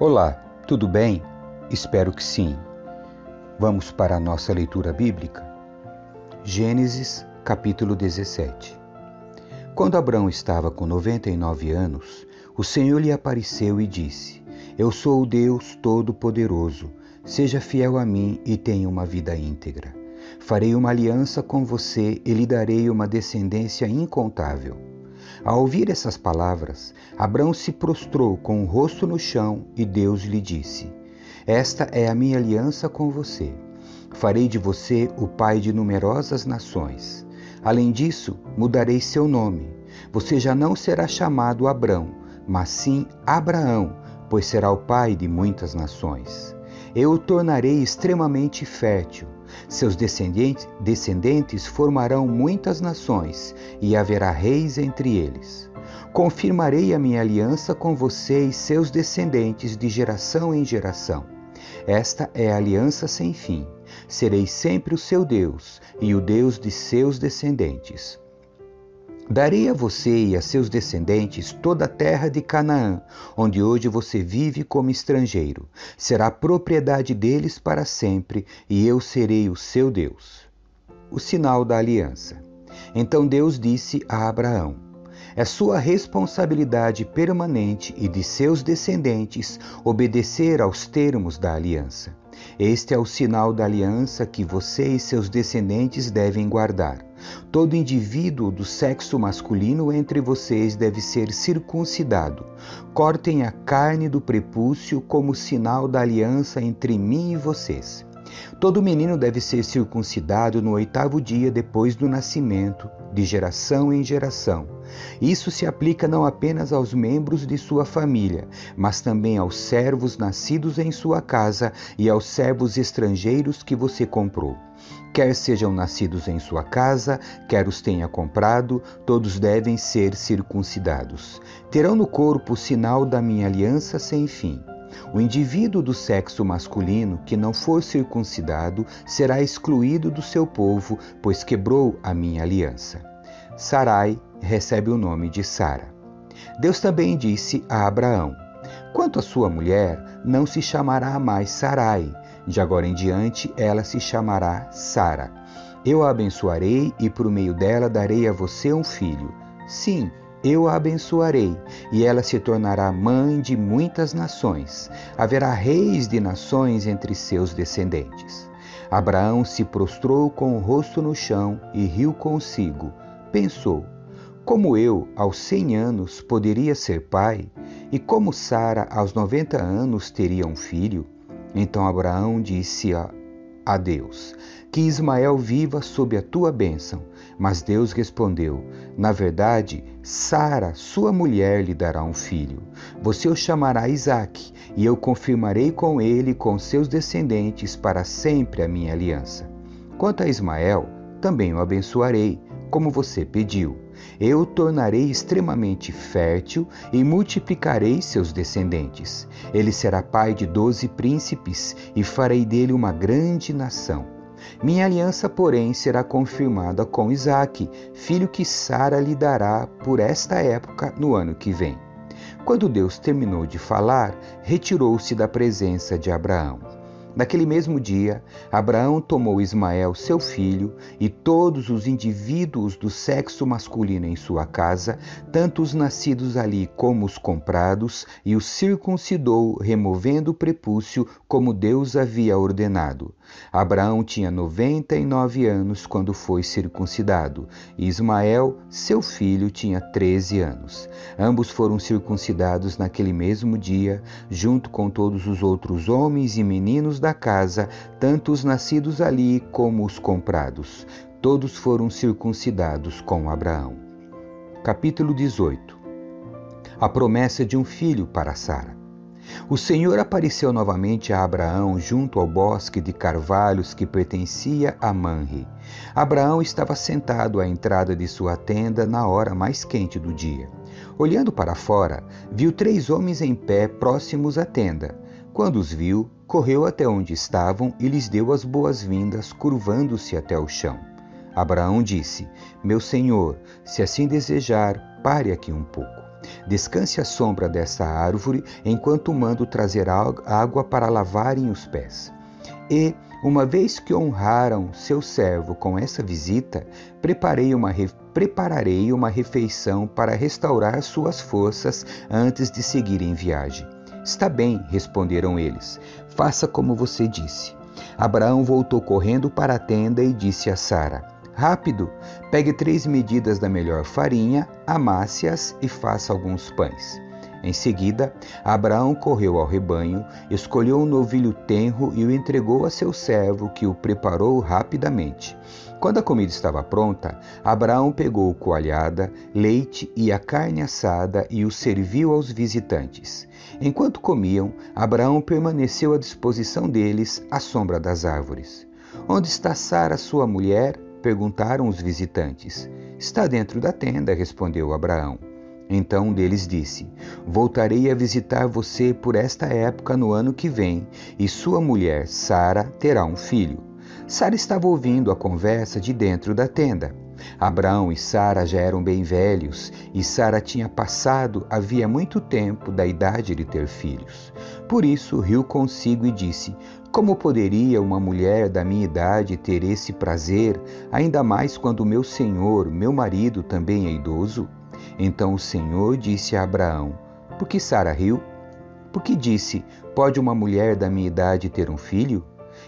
Olá, tudo bem? Espero que sim. Vamos para a nossa leitura bíblica? Gênesis, capítulo 17. Quando Abraão estava com 99 anos, o Senhor lhe apareceu e disse: Eu sou o Deus Todo-Poderoso. Seja fiel a mim e tenha uma vida íntegra. Farei uma aliança com você e lhe darei uma descendência incontável. Ao ouvir essas palavras, Abraão se prostrou com o rosto no chão e Deus lhe disse: Esta é a minha aliança com você. Farei de você o pai de numerosas nações. Além disso, mudarei seu nome. Você já não será chamado Abrão, mas sim Abraão, pois será o pai de muitas nações. Eu o tornarei extremamente fértil. Seus descendentes, formarão muitas nações, e haverá reis entre eles. Confirmarei a minha aliança com você e seus descendentes de geração em geração. Esta é a aliança sem fim. Serei sempre o seu Deus e o Deus de seus descendentes. Darei a você e a seus descendentes toda a terra de Canaã, onde hoje você vive como estrangeiro. Será propriedade deles para sempre, e eu serei o seu Deus. O sinal da aliança. Então Deus disse a Abraão: É sua responsabilidade permanente e de seus descendentes obedecer aos termos da aliança. Este é o sinal da aliança que você e seus descendentes devem guardar. Todo indivíduo do sexo masculino entre vocês deve ser circuncidado. Cortem a carne do prepúcio como sinal da aliança entre mim e vocês. Todo menino deve ser circuncidado no oitavo dia depois do nascimento, de geração em geração. Isso se aplica não apenas aos membros de sua família, mas também aos servos nascidos em sua casa e aos servos estrangeiros que você comprou. Quer sejam nascidos em sua casa, quer os tenha comprado, todos devem ser circuncidados. Terão no corpo o sinal da minha aliança sem fim. O indivíduo do sexo masculino que não for circuncidado será excluído do seu povo, pois quebrou a minha aliança. Sarai recebe o nome de Sara. Deus também disse a Abraão: Quanto à sua mulher, não se chamará mais Sarai, de agora em diante ela se chamará Sara. Eu a abençoarei e por meio dela darei a você um filho. Sim, eu a abençoarei, e ela se tornará mãe de muitas nações. Haverá reis de nações entre seus descendentes. Abraão se prostrou com o rosto no chão e riu consigo. Pensou: como eu, aos cem anos, poderia ser pai, e como Sara, aos noventa anos, teria um filho? Então Abraão disse a, a Deus: Que Ismael viva sob a tua bênção. Mas Deus respondeu: Na verdade, Sara, sua mulher, lhe dará um filho. Você o chamará Isaque, e eu confirmarei com ele e com seus descendentes para sempre a minha aliança. Quanto a Ismael, também o abençoarei, como você pediu. Eu tornarei extremamente fértil e multiplicarei seus descendentes. Ele será pai de doze príncipes e farei dele uma grande nação. Minha aliança, porém, será confirmada com Isaque, filho que Sara lhe dará por esta época no ano que vem. Quando Deus terminou de falar, retirou-se da presença de Abraão. Naquele mesmo dia, Abraão tomou Ismael, seu filho, e todos os indivíduos do sexo masculino em sua casa, tanto os nascidos ali como os comprados, e os circuncidou, removendo o prepúcio, como Deus havia ordenado. Abraão tinha noventa e nove anos quando foi circuncidado, e Ismael, seu filho, tinha treze anos. Ambos foram circuncidados naquele mesmo dia, junto com todos os outros homens e meninos da casa, tanto os nascidos ali como os comprados. Todos foram circuncidados com Abraão. Capítulo 18 A promessa de um filho para Sara. O Senhor apareceu novamente a Abraão junto ao bosque de carvalhos que pertencia a Manre. Abraão estava sentado à entrada de sua tenda na hora mais quente do dia. Olhando para fora, viu três homens em pé próximos à tenda. Quando os viu, correu até onde estavam e lhes deu as boas-vindas, curvando-se até o chão. Abraão disse: Meu senhor, se assim desejar, pare aqui um pouco. Descanse à sombra desta árvore, enquanto mando trazer água para lavarem os pés. E, uma vez que honraram seu servo com essa visita, preparei uma, prepararei uma refeição para restaurar suas forças antes de seguir em viagem. Está bem, responderam eles. Faça como você disse. Abraão voltou correndo para a tenda e disse a Sara: Rápido, pegue três medidas da melhor farinha, amasse-as e faça alguns pães. Em seguida, Abraão correu ao rebanho, escolheu um novilho tenro e o entregou a seu servo, que o preparou rapidamente. Quando a comida estava pronta, Abraão pegou coalhada, leite e a carne assada e o serviu aos visitantes. Enquanto comiam, Abraão permaneceu à disposição deles à sombra das árvores. Onde está Sara, sua mulher? Perguntaram os visitantes. Está dentro da tenda, respondeu Abraão. Então um deles disse: Voltarei a visitar você por esta época no ano que vem, e sua mulher, Sara, terá um filho. Sara estava ouvindo a conversa de dentro da tenda. Abraão e Sara já eram bem velhos, e Sara tinha passado havia muito tempo da idade de ter filhos. Por isso riu consigo e disse: Como poderia uma mulher da minha idade ter esse prazer, ainda mais quando meu senhor, meu marido, também é idoso? Então o Senhor disse a Abraão: Por que Sara riu? Porque disse: Pode uma mulher da minha idade ter um filho?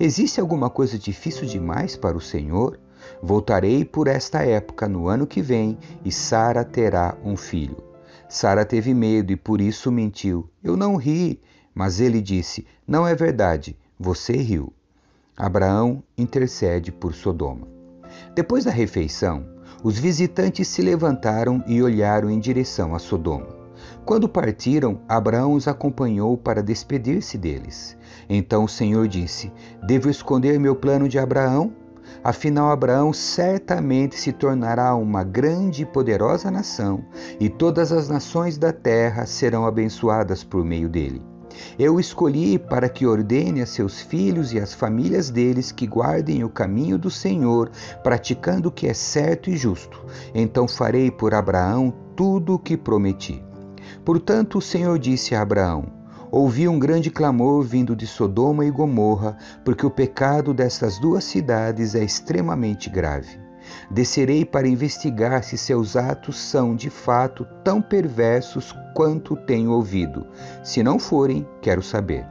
Existe alguma coisa difícil demais para o Senhor? Voltarei por esta época no ano que vem e Sara terá um filho. Sara teve medo e por isso mentiu. Eu não ri. Mas ele disse: Não é verdade, você riu. Abraão intercede por Sodoma. Depois da refeição, os visitantes se levantaram e olharam em direção a Sodoma. Quando partiram, Abraão os acompanhou para despedir-se deles. Então o Senhor disse: Devo esconder meu plano de Abraão? Afinal, Abraão certamente se tornará uma grande e poderosa nação, e todas as nações da terra serão abençoadas por meio dele. Eu escolhi para que ordene a seus filhos e às famílias deles que guardem o caminho do Senhor, praticando o que é certo e justo. Então farei por Abraão tudo o que prometi. Portanto, o Senhor disse a Abraão: Ouvi um grande clamor vindo de Sodoma e Gomorra, porque o pecado destas duas cidades é extremamente grave. Descerei para investigar se seus atos são de fato tão perversos quanto tenho ouvido. Se não forem, quero saber.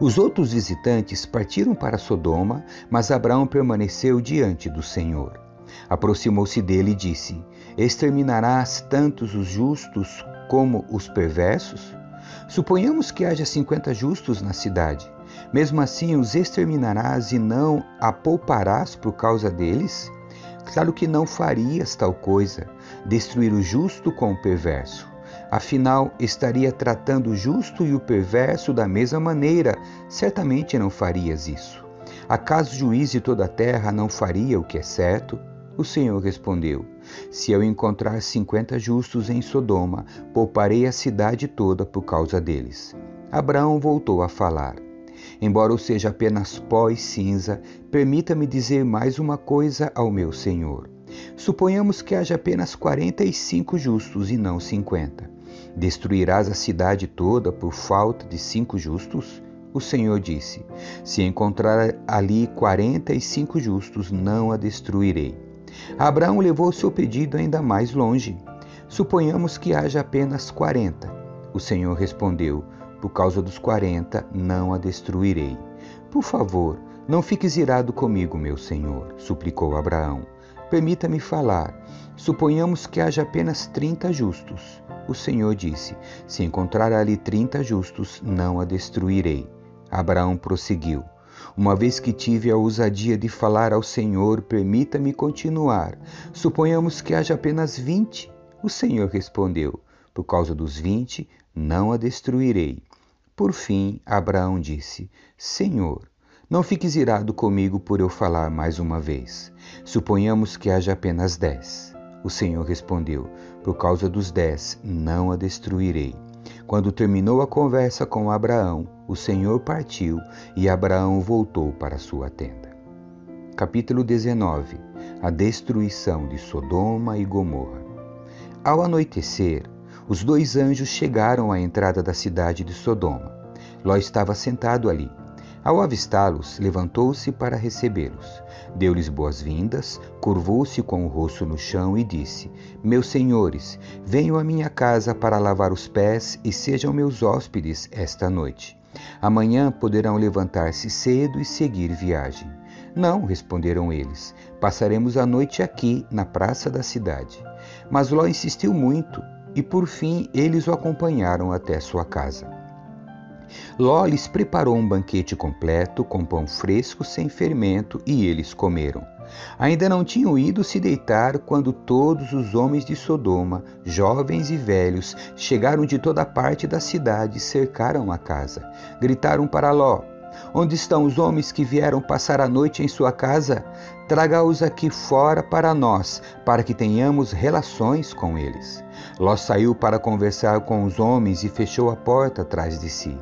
Os outros visitantes partiram para Sodoma, mas Abraão permaneceu diante do Senhor. Aproximou-se dele e disse: Exterminarás tantos os justos como os perversos? Suponhamos que haja cinquenta justos na cidade. Mesmo assim os exterminarás e não a pouparás por causa deles? Claro que não farias tal coisa, destruir o justo com o perverso. Afinal, estaria tratando o justo e o perverso da mesma maneira, certamente não farias isso. Acaso o juiz de toda a terra não faria o que é certo? O Senhor respondeu: Se eu encontrar cinquenta justos em Sodoma, pouparei a cidade toda por causa deles. Abraão voltou a falar. Embora eu seja apenas pó e cinza, permita-me dizer mais uma coisa ao meu Senhor. Suponhamos que haja apenas quarenta e cinco justos e não cinquenta. Destruirás a cidade toda por falta de cinco justos? O Senhor disse: Se encontrar ali quarenta e cinco justos, não a destruirei. Abraão levou seu pedido ainda mais longe. Suponhamos que haja apenas quarenta. O Senhor respondeu: Por causa dos quarenta, não a destruirei. Por favor, não fiques irado comigo, meu Senhor, suplicou Abraão. Permita-me falar. Suponhamos que haja apenas trinta justos. O Senhor disse: Se encontrar ali trinta justos, não a destruirei. Abraão prosseguiu: uma vez que tive a ousadia de falar ao Senhor, permita-me continuar. Suponhamos que haja apenas vinte. O Senhor respondeu: Por causa dos vinte, não a destruirei. Por fim, Abraão disse: Senhor, não fiques irado comigo por eu falar mais uma vez. Suponhamos que haja apenas dez. O Senhor respondeu: Por causa dos dez, não a destruirei. Quando terminou a conversa com Abraão, o Senhor partiu e Abraão voltou para sua tenda. Capítulo 19 A destruição de Sodoma e Gomorra. Ao anoitecer, os dois anjos chegaram à entrada da cidade de Sodoma. Ló estava sentado ali. Ao avistá-los, levantou-se para recebê-los. Deu-lhes boas-vindas, curvou-se com o rosto no chão e disse: Meus senhores, venham à minha casa para lavar os pés e sejam meus hóspedes esta noite. Amanhã poderão levantar-se cedo e seguir viagem. Não, responderam eles, passaremos a noite aqui, na praça da cidade. Mas Ló insistiu muito e por fim eles o acompanharam até sua casa. Ló lhes preparou um banquete completo com pão fresco sem fermento e eles comeram. Ainda não tinham ido se deitar quando todos os homens de Sodoma, jovens e velhos, chegaram de toda parte da cidade e cercaram a casa. Gritaram para Ló: Onde estão os homens que vieram passar a noite em sua casa? Traga-os aqui fora para nós, para que tenhamos relações com eles. Ló saiu para conversar com os homens e fechou a porta atrás de si.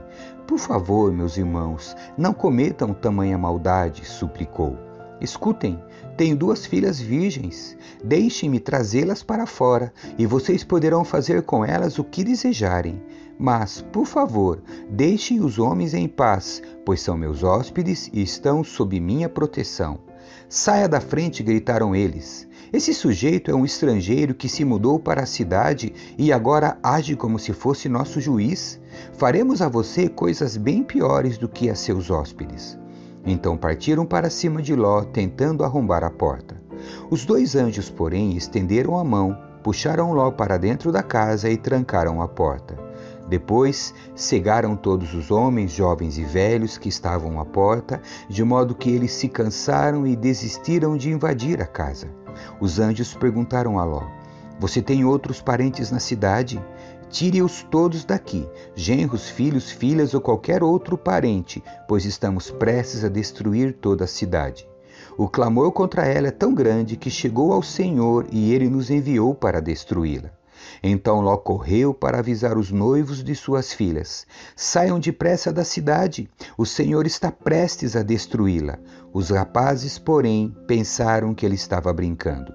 Por favor, meus irmãos, não cometam tamanha maldade, suplicou. Escutem, tenho duas filhas virgens. Deixem-me trazê-las para fora, e vocês poderão fazer com elas o que desejarem. Mas, por favor, deixem os homens em paz, pois são meus hóspedes e estão sob minha proteção. Saia da frente, gritaram eles. Esse sujeito é um estrangeiro que se mudou para a cidade e agora age como se fosse nosso juiz. Faremos a você coisas bem piores do que a seus hóspedes. Então partiram para cima de Ló, tentando arrombar a porta. Os dois anjos, porém, estenderam a mão, puxaram Ló para dentro da casa e trancaram a porta. Depois cegaram todos os homens, jovens e velhos que estavam à porta, de modo que eles se cansaram e desistiram de invadir a casa. Os anjos perguntaram a Ló: Você tem outros parentes na cidade? Tire-os todos daqui, genros, filhos, filhas ou qualquer outro parente, pois estamos prestes a destruir toda a cidade. O clamor contra ela é tão grande que chegou ao Senhor e ele nos enviou para destruí-la. Então Ló correu para avisar os noivos de suas filhas: Saiam depressa da cidade, o Senhor está prestes a destruí-la. Os rapazes, porém, pensaram que ele estava brincando.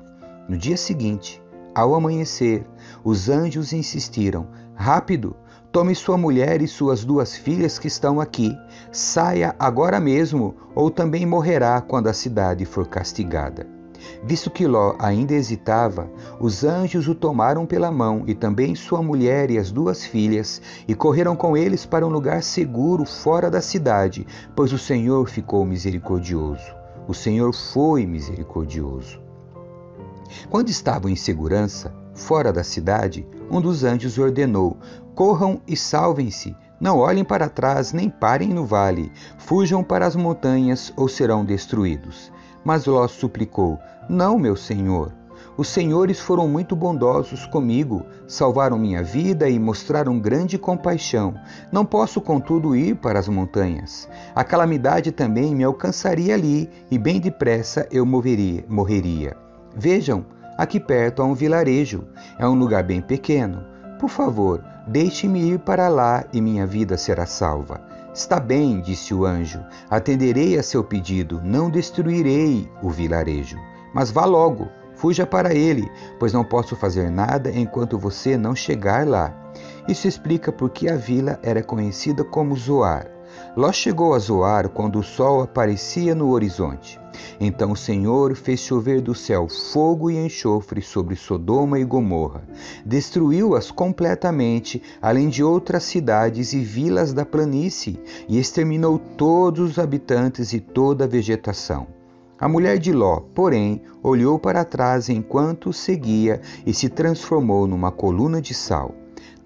No dia seguinte, ao amanhecer, os anjos insistiram: Rápido, tome sua mulher e suas duas filhas que estão aqui. Saia agora mesmo, ou também morrerá quando a cidade for castigada. Visto que Ló ainda hesitava, os anjos o tomaram pela mão e também sua mulher e as duas filhas, e correram com eles para um lugar seguro fora da cidade, pois o Senhor ficou misericordioso. O Senhor foi misericordioso. Quando estavam em segurança, fora da cidade, um dos anjos ordenou: Corram e salvem-se. Não olhem para trás nem parem no vale. Fujam para as montanhas ou serão destruídos. Mas Ló suplicou: Não, meu senhor. Os senhores foram muito bondosos comigo, salvaram minha vida e mostraram grande compaixão. Não posso, contudo, ir para as montanhas. A calamidade também me alcançaria ali, e bem depressa eu moveria, morreria. Vejam, aqui perto há um vilarejo. É um lugar bem pequeno. Por favor, deixe-me ir para lá e minha vida será salva. Está bem, disse o anjo, atenderei a seu pedido, não destruirei o vilarejo. Mas vá logo, fuja para ele, pois não posso fazer nada enquanto você não chegar lá. Isso explica por que a vila era conhecida como Zoar. Ló chegou a Zoar quando o sol aparecia no horizonte. Então o Senhor fez chover do céu fogo e enxofre sobre Sodoma e Gomorra. Destruiu-as completamente, além de outras cidades e vilas da planície, e exterminou todos os habitantes e toda a vegetação. A mulher de Ló, porém, olhou para trás enquanto seguia e se transformou numa coluna de sal.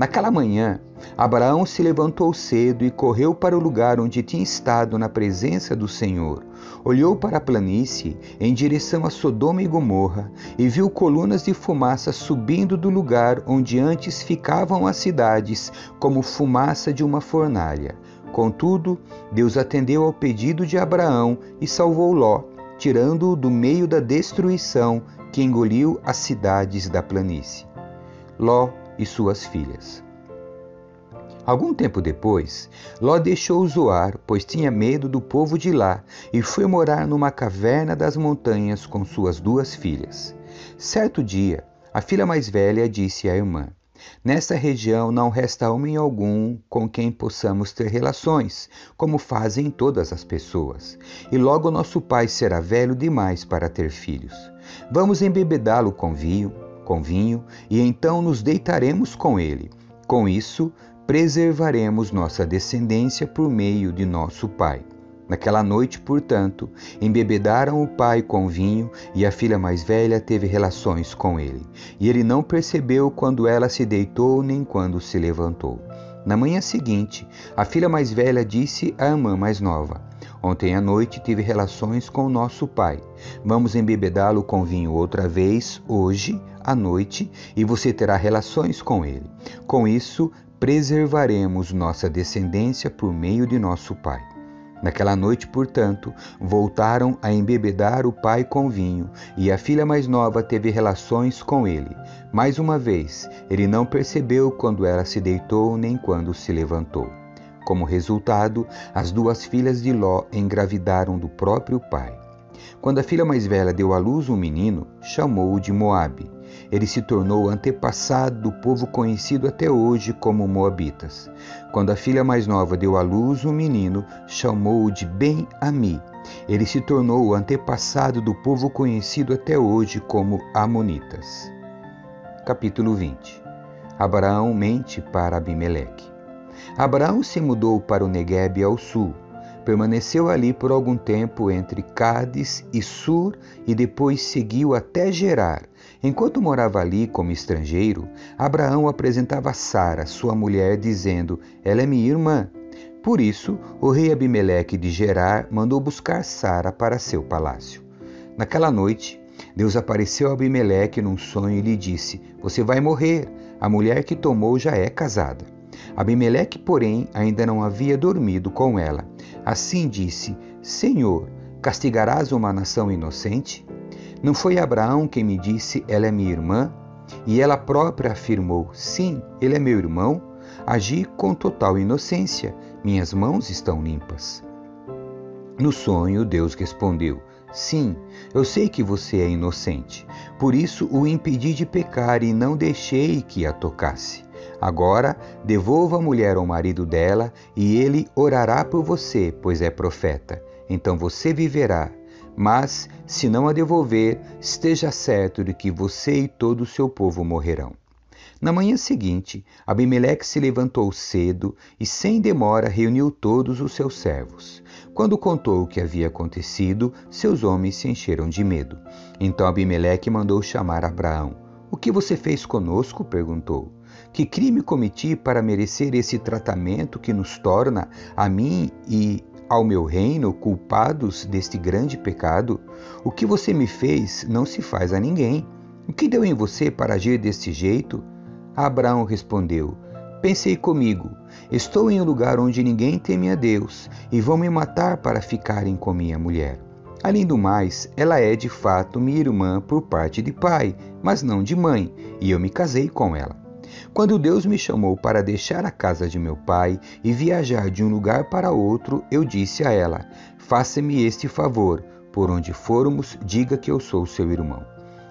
Naquela manhã, Abraão se levantou cedo e correu para o lugar onde tinha estado na presença do Senhor. Olhou para a planície em direção a Sodoma e Gomorra e viu colunas de fumaça subindo do lugar onde antes ficavam as cidades, como fumaça de uma fornalha. Contudo, Deus atendeu ao pedido de Abraão e salvou Ló, tirando-o do meio da destruição que engoliu as cidades da planície. Ló e suas filhas. Algum tempo depois, Ló deixou Zoar, pois tinha medo do povo de lá, e foi morar numa caverna das montanhas com suas duas filhas. Certo dia, A filha mais velha disse à irmã: Nesta região não resta homem algum com quem possamos ter relações, como fazem todas as pessoas. E logo nosso pai será velho demais para ter filhos. Vamos embebedá-lo com vinho, com vinho, e então nos deitaremos com ele. Com isso, preservaremos nossa descendência por meio de nosso pai. Naquela noite, portanto, embebedaram o pai com vinho e a filha mais velha teve relações com ele. E ele não percebeu quando ela se deitou nem quando se levantou. Na manhã seguinte, a filha mais velha disse à irmã mais nova: Ontem à noite tive relações com nosso pai. Vamos embebedá-lo com vinho outra vez, hoje à noite, e você terá relações com ele. Com isso, preservaremos nossa descendência por meio de nosso pai. Naquela noite, portanto, voltaram a embebedar o pai com vinho, e a filha mais nova teve relações com ele. Mais uma vez, ele não percebeu quando ela se deitou nem quando se levantou. Como resultado, as duas filhas de Ló engravidaram do próprio pai. Quando a filha mais velha deu à luz um menino, chamou-o de Moabe. Ele se tornou antepassado do povo conhecido até hoje como Moabitas. Quando a filha mais nova deu à luz um menino, chamou-o de Ben-Ami. Ele se tornou o antepassado do povo conhecido até hoje como Amonitas. Capítulo 20 Abraão mente para Abimeleque. Abraão se mudou para o Negueb ao sul, Permaneceu ali por algum tempo entre Cádiz e Sur e depois seguiu até Gerar. Enquanto morava ali como estrangeiro, Abraão apresentava Sara, sua mulher, dizendo: Ela é minha irmã. Por isso, o rei Abimeleque de Gerar mandou buscar Sara para seu palácio. Naquela noite, Deus apareceu a Abimeleque num sonho e lhe disse: Você vai morrer. A mulher que tomou já é casada. Abimeleque, porém, ainda não havia dormido com ela. Assim disse: Senhor, castigarás uma nação inocente? Não foi Abraão quem me disse: Ela é minha irmã? E ela própria afirmou: Sim, ele é meu irmão. Agi com total inocência, minhas mãos estão limpas. No sonho, Deus respondeu: Sim, eu sei que você é inocente. Por isso o impedi de pecar e não deixei que a tocasse. Agora, devolva a mulher ao marido dela, e ele orará por você, pois é profeta. Então você viverá. Mas, se não a devolver, esteja certo de que você e todo o seu povo morrerão. Na manhã seguinte, Abimeleque se levantou cedo e, sem demora, reuniu todos os seus servos. Quando contou o que havia acontecido, seus homens se encheram de medo. Então Abimeleque mandou chamar Abraão. O que você fez conosco? perguntou. Que crime cometi para merecer esse tratamento que nos torna, a mim e ao meu reino, culpados deste grande pecado? O que você me fez não se faz a ninguém. O que deu em você para agir deste jeito? Abraão respondeu: Pensei comigo, estou em um lugar onde ninguém teme a Deus e vão me matar para ficarem com minha mulher. Além do mais, ela é de fato minha irmã por parte de pai, mas não de mãe, e eu me casei com ela. Quando Deus me chamou para deixar a casa de meu pai e viajar de um lugar para outro, eu disse a ela: Faça-me este favor, por onde formos, diga que eu sou seu irmão.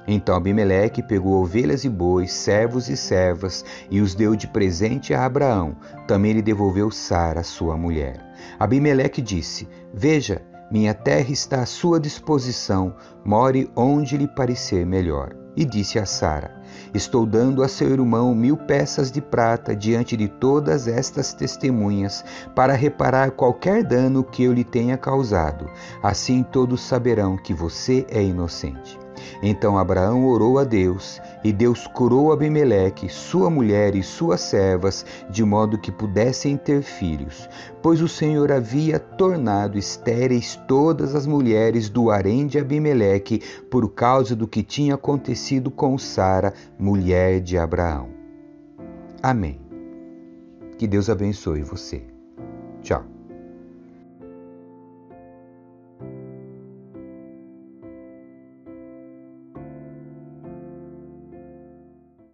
Então Abimeleque pegou ovelhas e bois, servos e servas, e os deu de presente a Abraão. Também lhe devolveu Sara, sua mulher. Abimeleque disse: Veja, minha terra está à sua disposição, more onde lhe parecer melhor. E disse a Sara: Estou dando a seu irmão mil peças de prata diante de todas estas testemunhas, para reparar qualquer dano que eu lhe tenha causado. Assim todos saberão que você é inocente. Então Abraão orou a Deus, e Deus curou Abimeleque, sua mulher e suas servas, de modo que pudessem ter filhos, pois o Senhor havia tornado estéreis todas as mulheres do harém de Abimeleque, por causa do que tinha acontecido com Sara, mulher de Abraão. Amém. Que Deus abençoe você. Tchau.